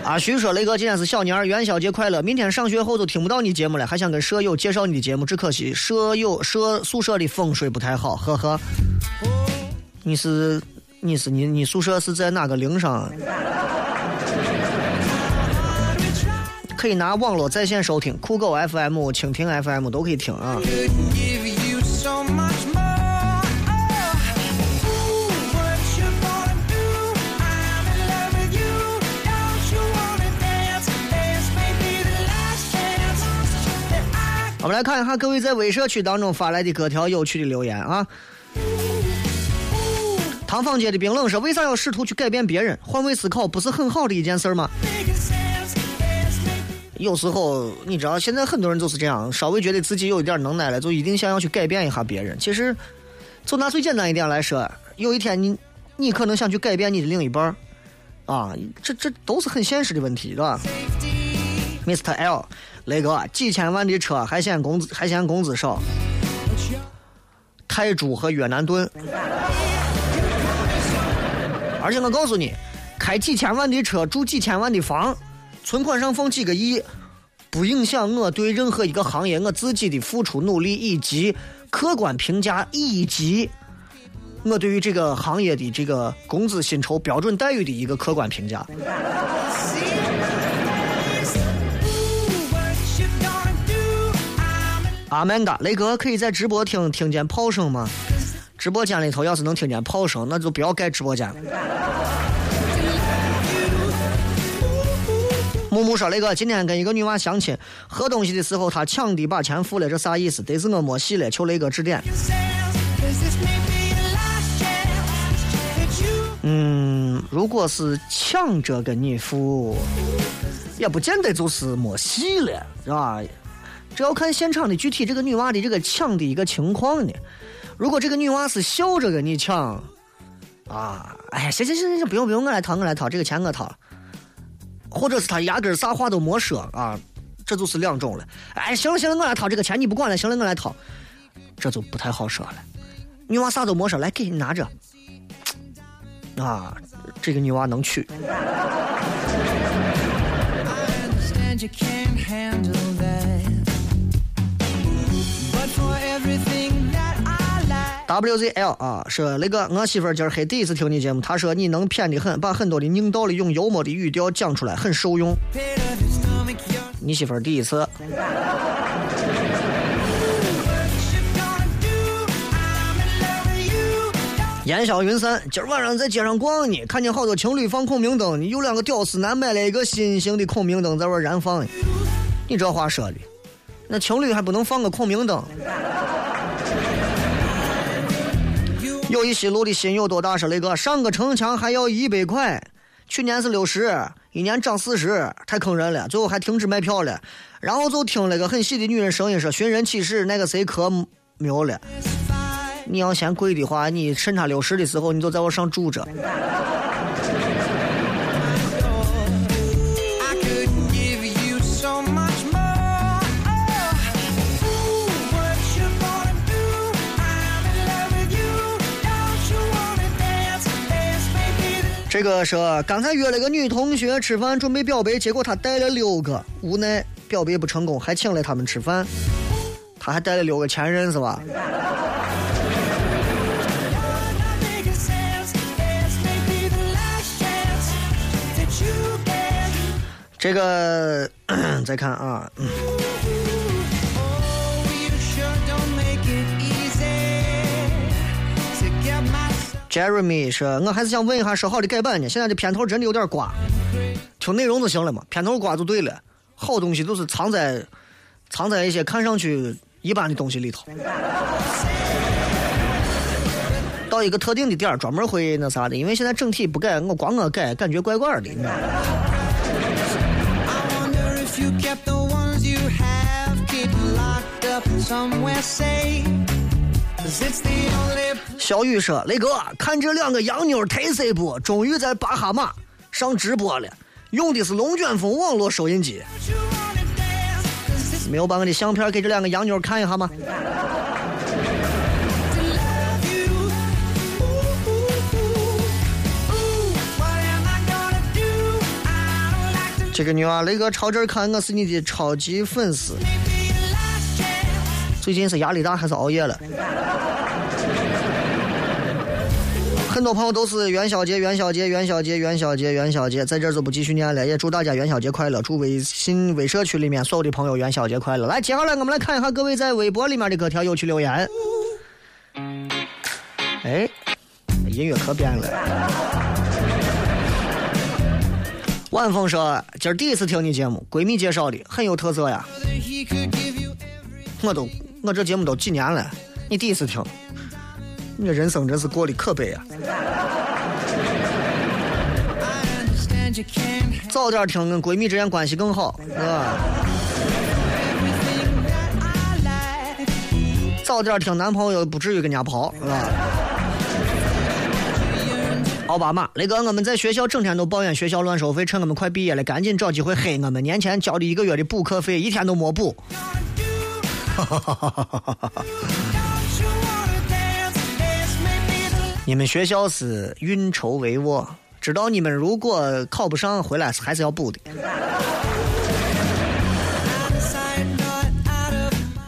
阿徐说：“雷哥，今天是小年儿，元宵节快乐！明天上学后就听不到你节目了，还想跟舍友介绍你的节目，只可惜舍友舍宿舍的风水不太好，呵呵。你是你是你你宿舍是在哪个陵上？可以拿网络在线收听，酷狗 FM、蜻蜓 FM 都可以听啊。”我们来看一下各位在微社区当中发来的各条有趣的留言啊。唐坊街的冰冷说：“为啥要试图去改变别人？换位思考不是很好的一件事儿吗？”有时候你知道，现在很多人就是这样，稍微觉得自己有一点能耐了，就一定想要去改变一下别人。其实，就拿最简单一点来说，有一天你你可能想去改变你的另一半儿，啊，这这都是很现实的问题，对吧？Mr. L，雷哥，几千万的车还嫌工资还嫌工资少，泰铢和越南盾。而且我告诉你，开几千万的车，住几千万的房，存款上放几个亿，不影响我对任何一个行业我自己的付出努力以及客观评价，以及我对于这个行业的这个工资薪酬标准待遇的一个客观评价。阿曼达，雷哥可以在直播听听见炮声吗？直播间里头要是能听见炮声，那就不要盖直播间了。木木说：“雷哥，今天跟一个女娃相亲，喝东西的时候她抢的把钱付了，这啥意思？得是我没戏了，求雷哥指点。嗯，如果是抢着跟你付，也不见得就是没戏了，是吧？这要看现场的具体这个女娃的这个抢的一个情况呢。如果这个女娃是笑着跟你抢，啊，哎，行行行行行，不用不用，我来掏我来掏，这个钱我掏。或者是她压根啥话都没说啊，这就是两种了。哎，行了行了，我来掏这个钱，你不管了，行了我来掏，这就不太好说了。女娃啥都没说，来给你拿着。啊，这个女娃能娶。WZL 啊，说那个我媳妇儿今儿黑第一次听你节目，她说你能骗的很，把很多的硬道理用幽默的语调讲出来，很受用。你媳妇儿第一次.烟消云散。今儿晚上在街上逛呢，看见好多情侣放孔明灯，有两个屌丝男买了一个新型的孔明灯在玩燃放呢。你这话说的，那情侣还不能放个孔明灯？友谊西路的心有多大？说雷哥，上个城墙还要一百块，去年是六十，一年涨四十，太坑人了。最后还停止卖票了。然后就听了个很细的女人声音说：“寻人启事，那个谁可没有了。你要嫌贵的话，你趁他六十的时候，你就在我上住着。这个说刚才约了个女同学吃饭，准备表白，结果她带了六个，无奈表白不成功，还请了他们吃饭。她还带了六个前任是吧？这个 再看啊，嗯 Jeremy 说，我还是想问一下说好的改版呢，现在的片头真的有点瓜，听内容就行了嘛，片头瓜就对了。好东西都是藏在藏在一些看上去一般的东西里头，到一个特定的点儿专门会那啥的，因为现在整体不改，我光我改，感觉怪怪的，你知道吗？小雨说：“雷哥，看这两个洋妞忒色不？终于在巴哈马上直播了，用的是龙卷风网络收音机。没有把我的相片给这两个洋妞看一下吗？这个女娃，雷哥朝这儿看，我是你的超级粉丝。最近是压力大还是熬夜了？很多朋友都是元宵节、元宵节、元宵节、元宵节、元宵节，在这儿就不继续念了，也祝大家元宵节快乐，祝微信微社区里面所有的朋友元宵节快乐。来，接下来我们来看一下各位在微博里面的各条有趣留言。哎，音乐可变了。晚风说：“今儿第一次听你节目，闺蜜介绍的，很有特色呀。我都我这节目都几年了，你第一次听，你这人生真是过得可悲啊！早点听，跟闺蜜之间关系更好，是吧？早点听，男朋友不至于跟人家跑，是吧？奥巴马，雷哥，我们在学校整天都抱怨学校乱收费，趁我们快毕业了，赶紧找机会黑我们年前交的一个月的补课费，一天都没补。你们学校是运筹帷幄，知道你们如果考不上，回来还是要补的。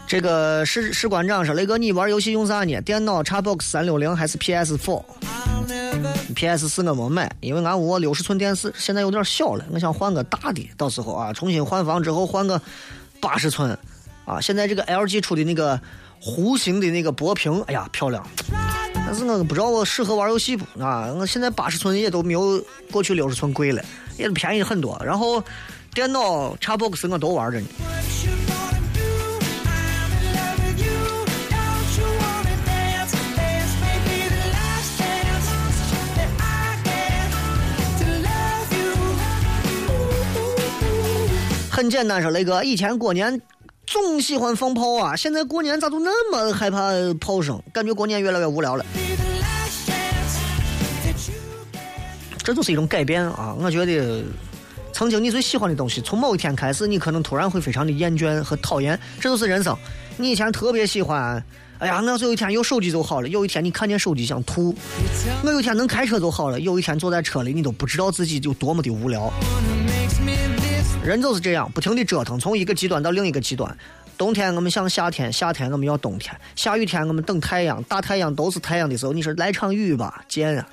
这个士士官长说：“雷哥，你玩游戏用啥呢？电脑 Xbox 三六零还是 PS Four？PS 四我没买，因为俺屋六十寸电视现在有点小了，我想换个大的。到时候啊，重新换房之后换个八十寸。啊，现在这个 LG 出的那个弧形的那个薄屏，哎呀漂亮。但是我不知道我适合玩游戏不啊？我现在八十寸也都没有过去六十寸贵了，也便宜很多。然后电脑 Xbox 我都玩着呢。很简单，说雷哥，以前过年总喜欢放炮啊，现在过年咋都那么害怕炮声？感觉过年越来越无聊了。这就是一种改变啊！我觉得，曾经你最喜欢的东西，从某一天开始，你可能突然会非常的厌倦和讨厌，这就是人生。你以前特别喜欢，哎呀，我要是有一天有手机就好了。有一天你看见手机想吐，我有一天能开车就好了。有一天坐在车里，你都不知道自己有多么的无聊。人就是这样，不停的折腾，从一个极端到另一个极端。冬天我们想夏天，夏天我们要冬天，下雨天我们等太阳，大太阳都是太阳的时候，你说来场雨吧，贱啊！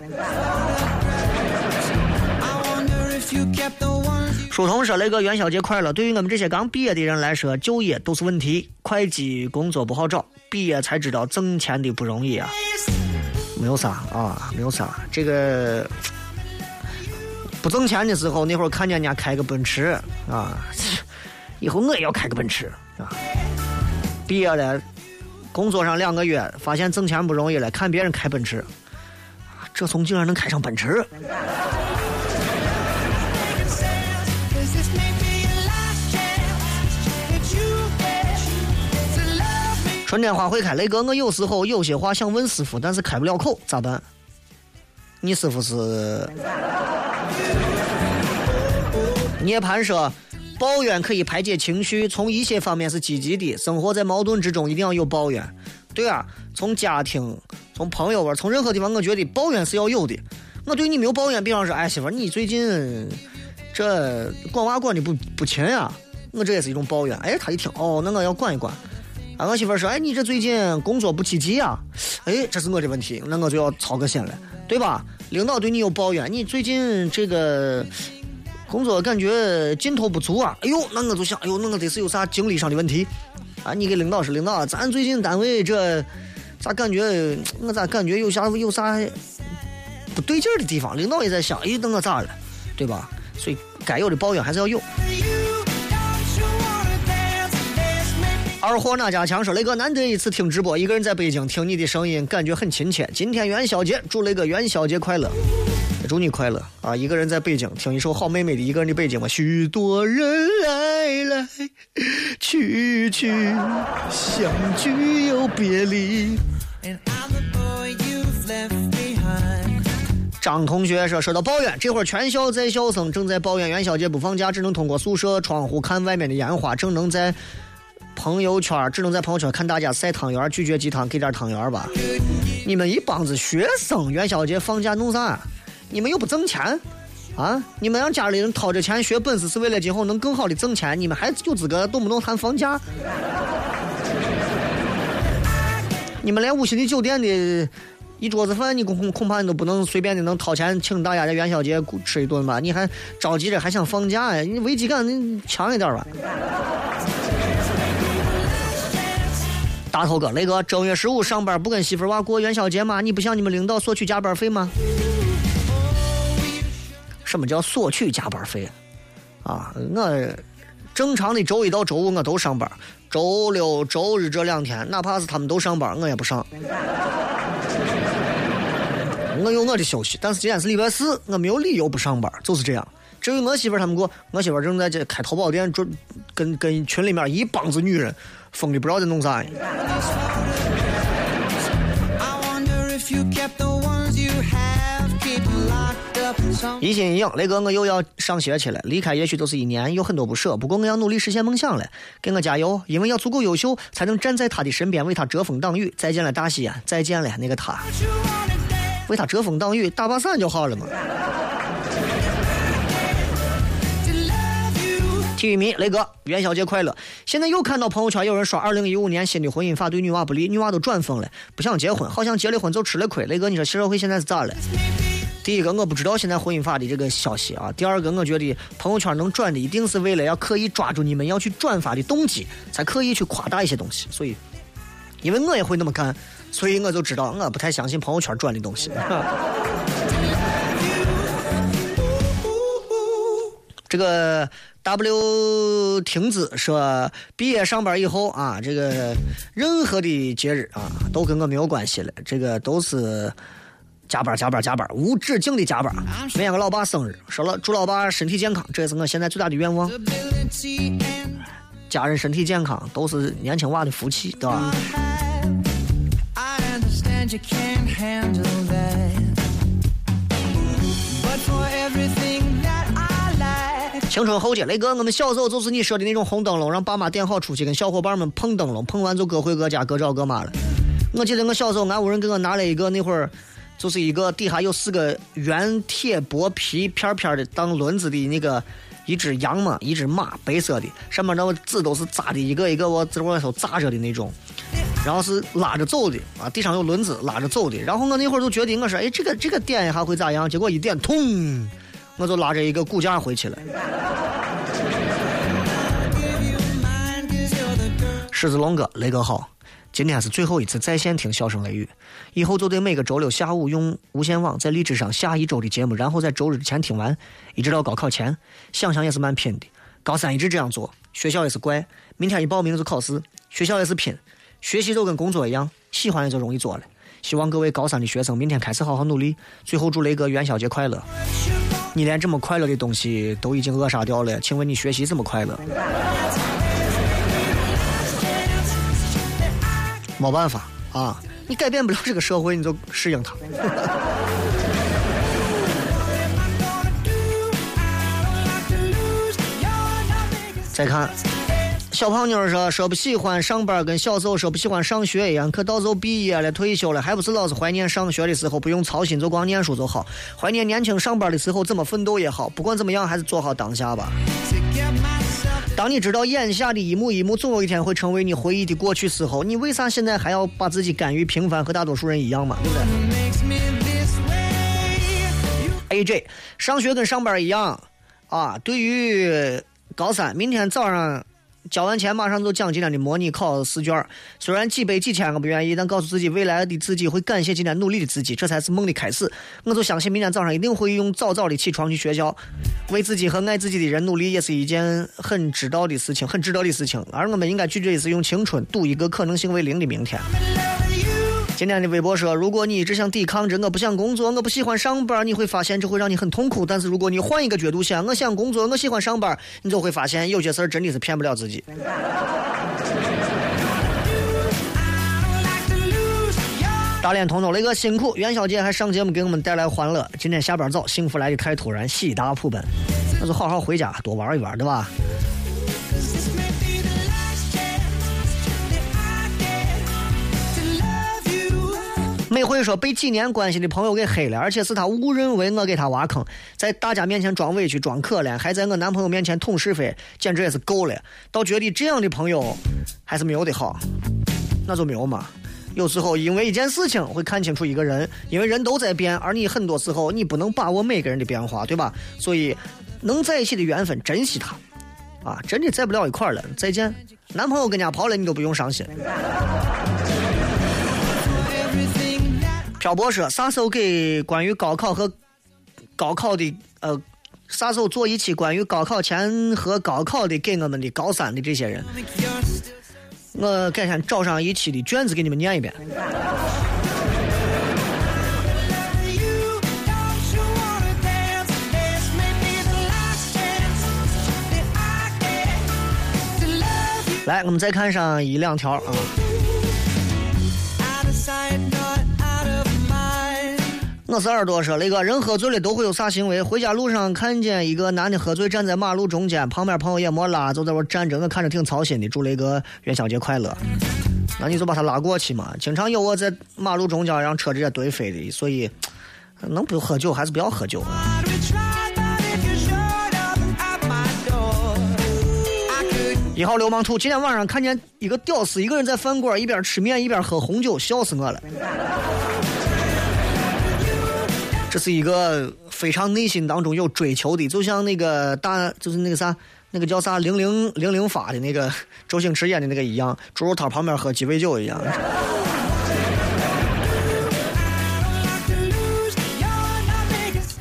书童说那个元宵节快乐，对于我们这些刚毕业的人来说，就业都是问题，会计工作不好找，毕业才知道挣钱的不容易啊。没有啥啊，没有啥，这个不挣钱的时候，那会儿看见人家开个奔驰啊，以后我也要开个奔驰啊。毕业了，工作上两个月，发现挣钱不容易了，看别人开奔驰，这怂竟然能开上奔驰。春天花会开，雷哥，我有时候有些话想问师傅，但是开不了口，咋办？你师傅是？涅槃说，抱怨可以排解情绪，从一些方面是积极的。生活在矛盾之中，一定要有抱怨。对啊，从家庭、从朋友玩、从任何地方，我觉得抱怨是要有的。我对你没有抱怨，比方说，哎，媳妇儿，你最近这管娃管的不不勤呀？我这也是一种抱怨。哎，他一听，哦，那我要管一管。啊，我媳妇儿说，哎，你这最近工作不积极呀？哎，这是我的问题，那我就要操个心了，对吧？领导对你有抱怨，你最近这个工作感觉劲头不足啊？哎呦，那我就想，哎呦，那我得是有啥精力上的问题啊？你给领导说，领导，咱最近单位这咋感觉，我咋感觉有啥有啥不对劲儿的地方？领导也在想，哎，那我咋了？对吧？所以该有的抱怨还是要有。二货哪家强说：“雷哥，难得一次听直播，一个人在北京听你的声音，感觉很亲切。今天元宵节，祝雷哥元宵节快乐，祝你快乐啊！一个人在北京听一首好妹妹的《一个人的北京》吧。许多人来来去去，相聚又别离。And I'm the boy you've left behind. 张同学说：“说到抱怨，这会儿全校在校生正在抱怨元宵节不放假，只能通过宿舍窗户看外面的烟花，正能在朋友圈，只能在朋友圈看大家晒汤圆，拒绝鸡汤，给点汤圆吧。你们一帮子学生，元宵节放假弄啥？你们又不挣钱啊？你们让家里人掏着钱学本事，是为了今后能更好的挣钱。你们还有资格动不动谈房价？你们连五星级酒店的一桌子饭，你恐恐怕你都不能随便的能掏钱请大家在元宵节吃一顿吧？你还着急着还想放假呀？你危机感你强一点吧。大头哥，雷哥，正月十五上班不跟媳妇儿娃过元宵节吗？你不向你们领导索取加班费吗？什么叫索取加班费？啊，我正常的周一到周五我都上班，周六周日这两天，哪怕是他们都上班，我也不上。我有我的休息，但是今天是礼拜四，我没有理由不上班，就是这样。至于我媳妇儿他们给我，我媳妇儿正在这开淘宝店，准跟跟群里面一帮子女人疯的不知道在弄啥。一心一影，雷哥，我又要上学去了，离开也许就是一年，有很多不舍，不过我要努力实现梦想了，给我加油，因为要足够优秀，才能站在他的身边，为他遮风挡雨。再见了，大西安，再见了，那个他，为他遮风挡雨，打把伞就好了嘛。体育迷雷哥，元宵节快乐！现在又看到朋友圈有人刷二零一五年新的婚姻法对女娃不利，女娃都转疯了，不想结婚，好像结了婚就吃了亏。雷哥，你说社会现在是咋了？第一个，我不知道现在婚姻法的这个消息啊。第二个，我觉得朋友圈能转的，一定是为了要刻意抓住你们要去转发的动机，才刻意去夸大一些东西。所以，因为我也会那么干，所以我就知道我不太相信朋友圈转的东西。这个 W 停子说，毕业上班以后啊，这个任何的节日啊，都跟我没有关系了，这个都是加班加班加班，无止境的加班。明天我老爸生日，说了祝老爸身体健康，这也是我现在最大的愿望。家人身体健康都是年轻娃的福气，对吧？青春后街，雷哥，我们小时候就是你说的那种红灯笼，让爸妈点好出去跟小伙伴们碰灯笼，碰完就各回各家，各找各妈了。我记得我小时候，俺屋人给我拿了一个那会儿，就是一个底下有四个圆铁薄皮片片的当轮子的那个一只羊嘛，一只马，白色的，上面那个字都是扎的，一个一个我字往里头扎着的那种。然后是拉着走的啊，地上有轮子拉着走的。然后我那会儿就觉得，我说，哎，这个这个点一下会咋样？结果一点，通，我就拉着一个骨架回去了。狮子龙哥，雷哥好，今天是最后一次在线听笑声雷雨，以后就得每个周六下午用无线网在荔枝上下一周的节目，然后在周日之前听完，一直到高考前，想想也是蛮拼的。高三一直这样做，学校也是怪，明天一报名就考试，学校也是拼，学习就跟工作一样，喜欢也就容易做了。希望各位高三的学生明天开始好好努力。最后祝雷哥元宵节快乐！你连这么快乐的东西都已经扼杀掉了，请问你学习怎么快乐？没办法啊，你改变不了这个社会，你就适应它。再看小胖妞说说不喜欢上班，跟小时候说不喜欢上学一样。可到时候毕业了、退休了，还不是老是怀念上学的时候，不用操心，就光念书就好。怀念年轻上班的时候，怎么奋斗也好。不管怎么样，还是做好当下吧。当你知道眼下的一幕一幕总有一天会成为你回忆的过去时候，你为啥现在还要把自己甘于平凡，和大多数人一样嘛？对不对？AJ，上学跟上班一样啊。对于高三，明天早上交完钱，马上就讲今天的模拟考试卷。虽然几百几千个不愿意，但告诉自己未来的自己会感谢今天努力的自己，这才是梦的开始。我就相信明天早上一定会用早早的起床去学校，为自己和爱自己的人努力，也是一件很知道的事情，很值得的事情。而我们应该拒绝的是用青春赌一个可能性为零的明天。今天的微博说，如果你一直想抵抗着，我不想工作，我不喜欢上班，你会发现这会让你很痛苦。但是如果你换一个角度想，我想工作，我喜欢上班，你就会发现有些事儿真的是骗不了自己。大脸彤彤，雷哥辛苦，元宵节还上节目给我们带来欢乐。今天下班早，幸福来的太突然，喜大普奔，那就好好回家多玩一玩，对吧？每回说被几年关系的朋友给黑了，而且是他误认为我给他挖坑，在大家面前装委屈装可怜，还在我男朋友面前捅是非，简直也是够了。倒觉得这样的朋友还是没有的好，那就没有嘛。有时候因为一件事情会看清楚一个人，因为人都在变，而你很多时候你不能把握每个人的变化，对吧？所以能在一起的缘分，珍惜它。啊，真的在不了一块了，再见。男朋友跟人家跑了，你都不用伤心。漂泊说，啥时候给关于高考和高考的呃，啥时候做一期关于高考前和高考的给我们的高三的这些人，我改天找上一期的卷子给你们念一遍。来，我们再看上一两条啊。我是耳朵说，那个人喝醉了都会有啥行为？回家路上看见一个男的喝醉站在马路中间，旁边朋友也没拉，就在那站着，我看着挺操心的。祝雷哥元宵节快乐。那你就把他拉过去嘛。经常有我在马路中间让车直接怼飞的，所以能不喝酒还是不要喝酒。一号流氓兔，今天晚上看见一个屌丝一个人在饭馆一边吃面一边喝红酒，笑死我了。这是一个非常内心当中有追求的，就像那个大，就是那个啥，那个叫啥零零零零发的那个周星驰演的那个一样，猪肉摊旁边喝鸡尾酒一样。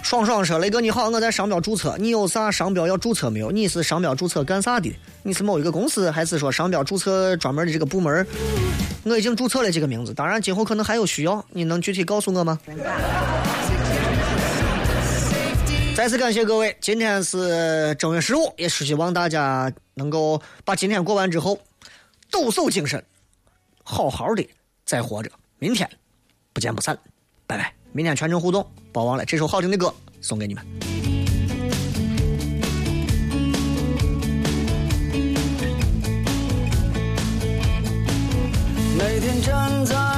爽爽说：“雷哥你好，我在商标注册，你有啥商标要注册没有？你是商标注册干啥的？你是某一个公司，还是说商标注册专门的这个部门？我已经注册了几个名字，当然今后可能还有需要，你能具体告诉我吗？”再次感谢各位，今天是正月十五，也是希望大家能够把今天过完之后，抖擞精神，好好的再活着，明天不见不散，拜拜！明天全程互动，别忘了这首好听的歌送给你们。每天站在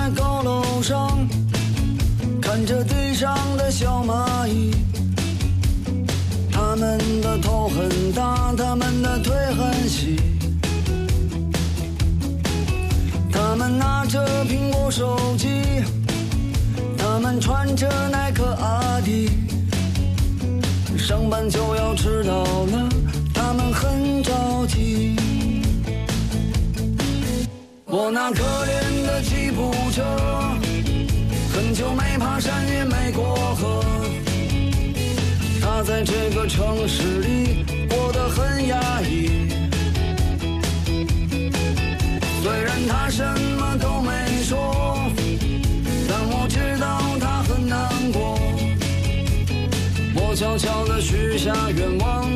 他，们的腿很细，他们拿着苹果手机，他们穿着耐克阿迪，上班就要迟到了，他们很着急。我那可怜的吉普车，很久没爬山也没过河。它在这个城市里过得很压抑。虽然他什么都没说，但我知道他很难过。我悄悄地许下愿望